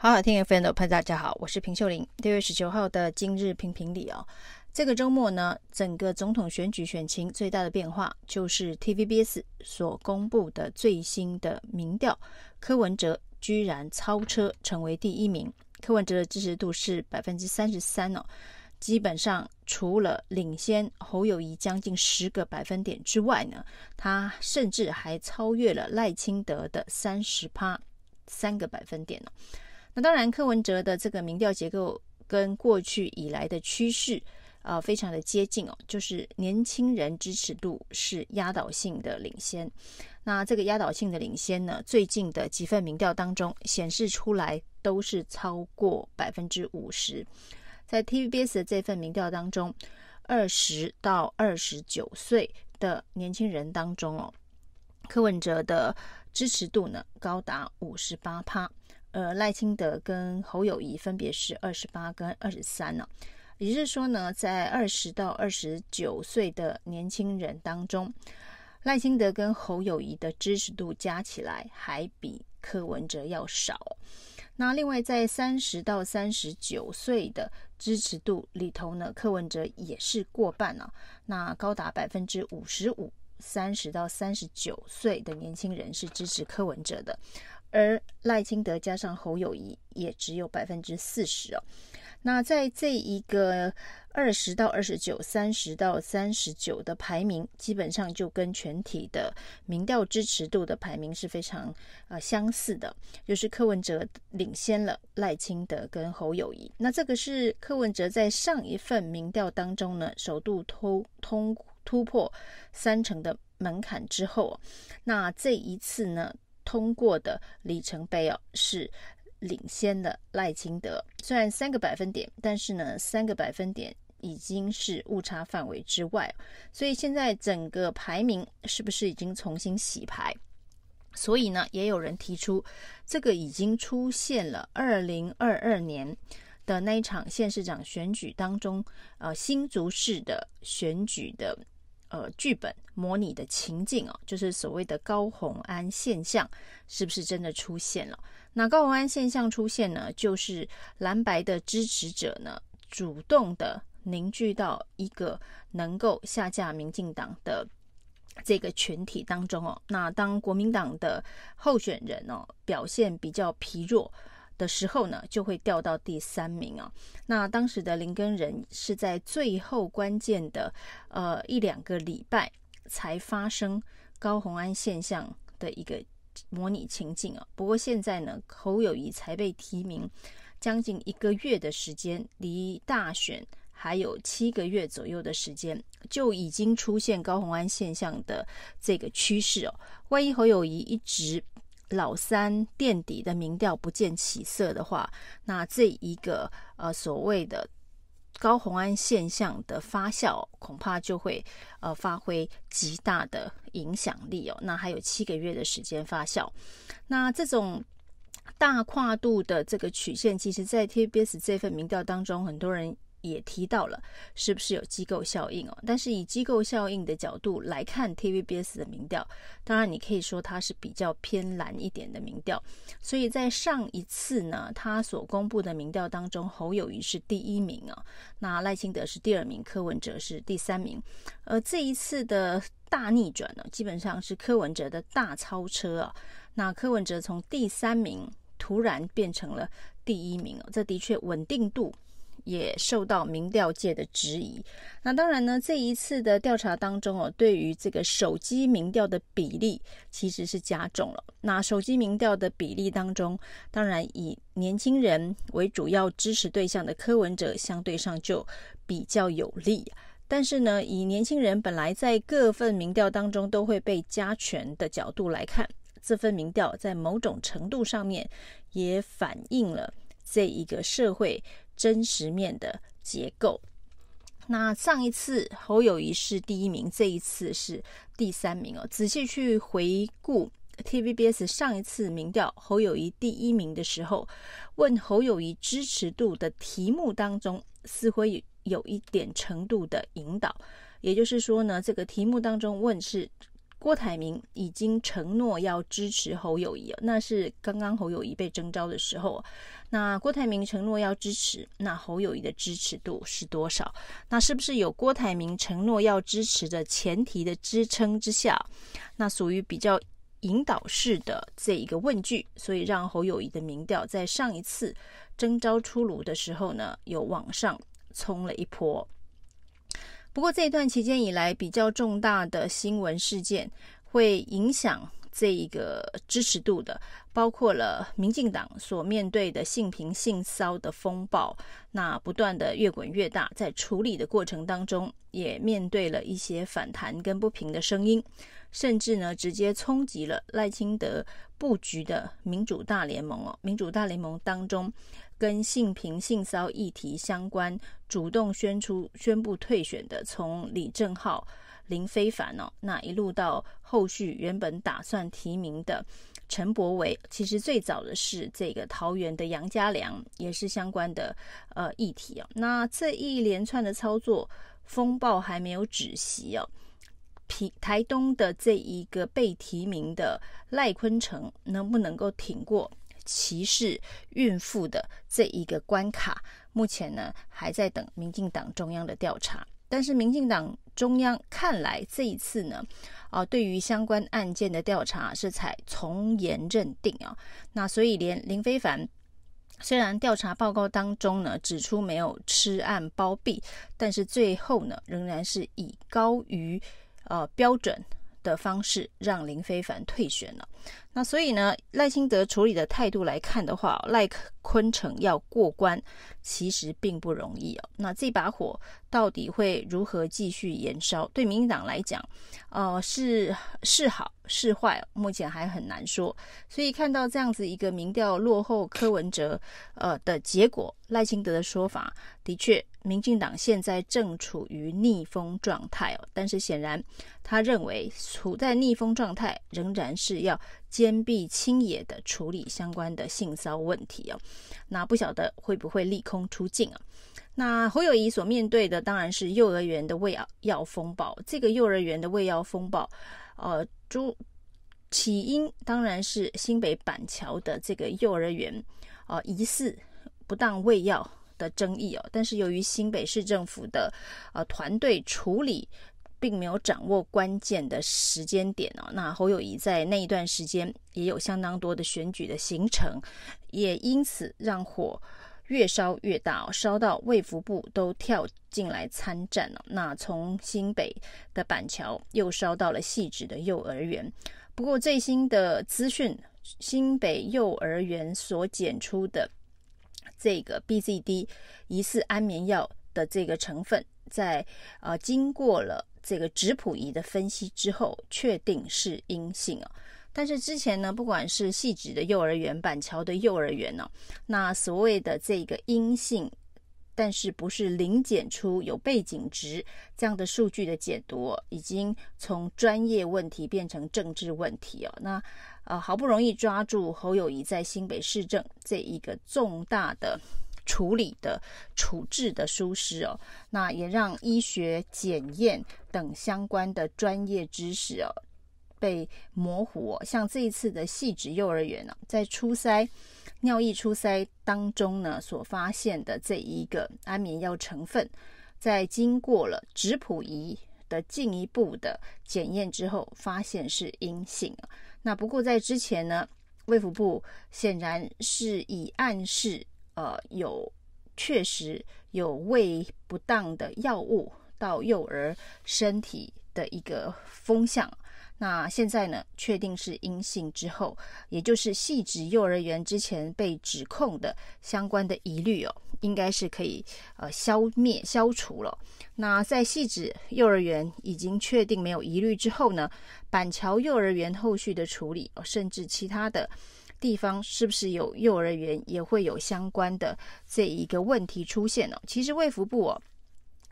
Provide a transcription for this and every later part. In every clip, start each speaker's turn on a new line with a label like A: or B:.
A: 好好听 FM 的朋友，大家好，我是平秀玲。六月十九号的今日评评理哦，这个周末呢，整个总统选举选情最大的变化就是 TVBS 所公布的最新的民调，柯文哲居然超车成为第一名。柯文哲的支持度是百分之三十三哦，基本上除了领先侯友宜将近十个百分点之外呢，他甚至还超越了赖清德的三十趴三个百分点呢。那当然，柯文哲的这个民调结构跟过去以来的趋势啊、非常的接近哦，就是年轻人支持度是压倒性的领先。那这个压倒性的领先呢，最近的几份民调当中显示出来都是超过百分之五十。在 TVBS 的这份民调当中，二十到二十九岁的年轻人当中哦，柯文哲的支持度呢高达五十八趴。呃，赖清德跟侯友宜分别是二十八跟二十三呢，也就是说呢，在二十到二十九岁的年轻人当中，赖清德跟侯友宜的支持度加起来还比柯文哲要少。那另外在三十到三十九岁的支持度里头呢，柯文哲也是过半呢，那高达百分之五十五，三十到三十九岁的年轻人是支持柯文哲的。而赖清德加上侯友谊也只有百分之四十哦。那在这一个二十到二十九、三十到三十九的排名，基本上就跟全体的民调支持度的排名是非常啊相似的，就是柯文哲领先了赖清德跟侯友谊。那这个是柯文哲在上一份民调当中呢，首度通通突破三成的门槛之后，那这一次呢？通过的里程碑哦，是领先的赖清德，虽然三个百分点，但是呢，三个百分点已经是误差范围之外，所以现在整个排名是不是已经重新洗牌？所以呢，也有人提出，这个已经出现了二零二二年的那一场县市长选举当中，呃，新竹市的选举的。呃，剧本模拟的情境哦，就是所谓的高虹安现象，是不是真的出现了？那高虹安现象出现呢，就是蓝白的支持者呢，主动的凝聚到一个能够下架民进党的这个群体当中哦。那当国民党的候选人哦表现比较疲弱。的时候呢，就会掉到第三名啊。那当时的林根仁是在最后关键的呃一两个礼拜才发生高虹安现象的一个模拟情境啊。不过现在呢，侯友宜才被提名将近一个月的时间，离大选还有七个月左右的时间，就已经出现高虹安现象的这个趋势哦。万一侯友宜一直老三垫底的民调不见起色的话，那这一个呃所谓的高虹安现象的发酵，恐怕就会呃发挥极大的影响力哦。那还有七个月的时间发酵，那这种大跨度的这个曲线，其实在 TBS 这份民调当中，很多人。也提到了是不是有机构效应哦？但是以机构效应的角度来看，TVBS 的民调，当然你可以说它是比较偏蓝一点的民调。所以在上一次呢，他所公布的民调当中，侯友谊是第一名啊，那赖清德是第二名，柯文哲是第三名。而这一次的大逆转呢，基本上是柯文哲的大超车啊。那柯文哲从第三名突然变成了第一名哦，这的确稳定度。也受到民调界的质疑。那当然呢，这一次的调查当中哦，对于这个手机民调的比例其实是加重了。那手机民调的比例当中，当然以年轻人为主要支持对象的柯文哲相对上就比较有利。但是呢，以年轻人本来在各份民调当中都会被加权的角度来看，这份民调在某种程度上面也反映了这一个社会。真实面的结构。那上一次侯友谊是第一名，这一次是第三名哦。仔细去回顾 TVBS 上一次民调侯友谊第一名的时候，问侯友谊支持度的题目当中，似乎有有一点程度的引导。也就是说呢，这个题目当中问是郭台铭已经承诺要支持侯友宜，那是刚刚侯友谊被征召的时候。那郭台铭承诺要支持，那侯友谊的支持度是多少？那是不是有郭台铭承诺要支持的前提的支撑之下，那属于比较引导式的这一个问句，所以让侯友谊的民调在上一次征召出炉的时候呢，有往上冲了一波。不过这一段期间以来，比较重大的新闻事件会影响。这一个支持度的，包括了民进党所面对的性平性骚的风暴，那不断的越滚越大，在处理的过程当中，也面对了一些反弹跟不平的声音，甚至呢，直接冲击了赖清德布局的民主大联盟哦。民主大联盟当中，跟性平性骚议题相关，主动宣出宣布退选的，从李正浩。林非凡哦，那一路到后续原本打算提名的陈柏维，其实最早的是这个桃园的杨家良，也是相关的呃议题哦。那这一连串的操作风暴还没有止息哦，平台东的这一个被提名的赖坤成能不能够挺过歧视孕妇的这一个关卡？目前呢还在等民进党中央的调查。但是民进党中央看来这一次呢，啊，对于相关案件的调查是采从严认定啊，那所以连林非凡虽然调查报告当中呢指出没有吃案包庇，但是最后呢仍然是以高于呃标准的方式让林非凡退选了。那所以呢赖清德处理的态度来看的话，赖坤成要过关其实并不容易哦。那这把火。到底会如何继续延烧？对民进党来讲，呃，是是好是坏，目前还很难说。所以看到这样子一个民调落后柯文哲呃的结果，赖清德的说法的确，民进党现在正处于逆风状态哦。但是显然，他认为处在逆风状态，仍然是要坚壁清野的处理相关的性骚问题哦。那不晓得会不会利空出尽啊？那侯友谊所面对的当然是幼儿园的喂药风暴。这个幼儿园的喂药风暴，呃，主起因当然是新北板桥的这个幼儿园，呃，疑似不当喂药的争议哦。但是由于新北市政府的呃团队处理并没有掌握关键的时间点哦，那侯友谊在那一段时间也有相当多的选举的行程，也因此让火。越烧越大哦，烧到卫福部都跳进来参战了。那从新北的板桥又烧到了汐止的幼儿园。不过最新的资讯，新北幼儿园所检出的这个 BZD 疑似安眠药的这个成分，在呃经过了这个质谱仪的分析之后，确定是阴性哦。但是之前呢，不管是细致的幼儿园、板桥的幼儿园呢、那所谓的这个阴性，但是不是零检出有背景值这样的数据的解读，已经从专业问题变成政治问题哦。那呃，好不容易抓住侯友谊在新北市政这一个重大的处理的处置的疏失哦，那也让医学检验等相关的专业知识哦。被模糊哦，像这一次的汐止幼儿园呢，在初筛尿液初筛当中呢，所发现的这一个安眠药成分，在经过了质谱仪的进一步的检验之后，发现是阴性。那不过在之前呢，卫福部显然是以暗示呃有确实有喂不当的药物到幼儿身体的一个风向。那现在呢，确定是阴性之后，也就是汐止幼儿园之前被指控的相关的疑虑哦，应该是可以呃消灭消除了。那在汐止幼儿园已经确定没有疑虑之后呢，板桥幼儿园后续的处理，甚至其他的地方是不是有幼儿园也会有相关的这一个问题出现呢？其实卫福部哦。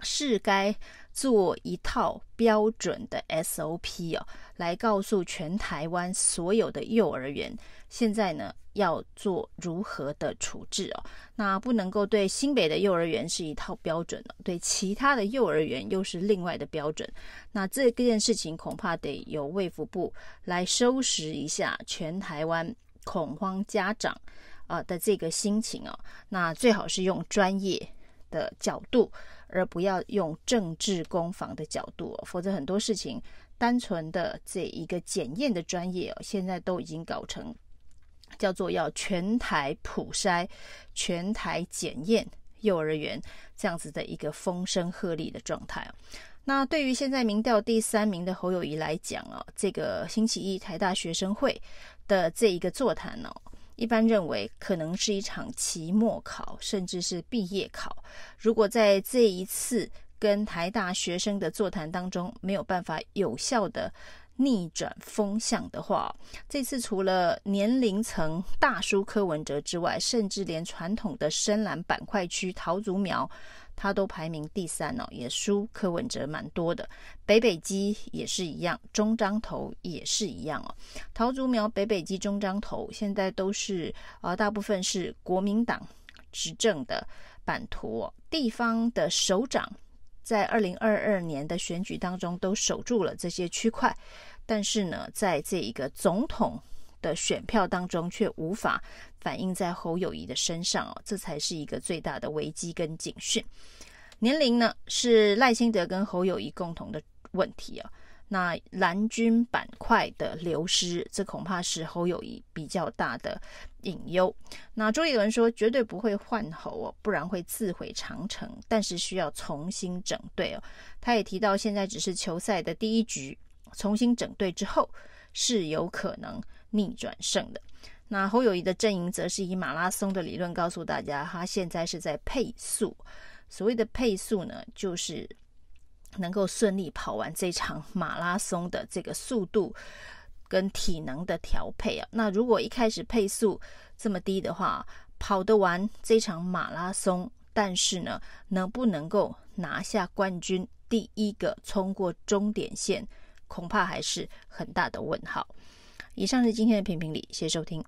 A: 是该做一套标准的 SOP 哦，来告诉全台湾所有的幼儿园，现在呢要做如何的处置哦。那不能够对新北的幼儿园是一套标准哦，对其他的幼儿园又是另外的标准。那这件事情恐怕得由卫福部来收拾一下全台湾恐慌家长啊的这个心情哦。那最好是用专业的角度。而不要用政治攻防的角度，否则很多事情单纯的这一个检验的专业哦，现在都已经搞成叫做要全台普筛、全台检验幼儿园这样子的一个风声鹤唳的状态。那对于现在民调第三名的侯友宜来讲啊，这个星期一台大学生会的这一个座谈哦。一般认为可能是一场期末考，甚至是毕业考。如果在这一次跟台大学生的座谈当中没有办法有效的逆转风向的话，这次除了年龄层大叔柯文哲之外，甚至连传统的深蓝板块区桃竹苗。他都排名第三哦，也输柯文哲蛮多的。北北基也是一样，中彰投也是一样哦。桃竹苗、北北基、中彰投现在都是啊、呃，大部分是国民党执政的版图哦。地方的首长在二零二二年的选举当中都守住了这些区块，但是呢，在这一个总统的选票当中却无法反映在侯友谊的身上哦，这才是一个最大的危机跟警讯。年龄呢是赖清德跟侯友谊共同的问题啊，那蓝军板块的流失，这恐怕是侯友谊比较大的隐忧。那周杰伦说绝对不会换侯哦，不然会自毁长城，但是需要重新整队哦。他也提到现在只是球赛的第一局，重新整队之后是有可能。逆转胜的。那侯友谊的阵营则是以马拉松的理论告诉大家，他现在是在配速。所谓的配速呢，就是能够顺利跑完这场马拉松的这个速度跟体能的调配啊。那如果一开始配速这么低的话，跑得完这场马拉松，但是呢，能不能够拿下冠军，第一个冲过终点线，恐怕还是很大的问号。以上是今天的评评理，谢谢收听。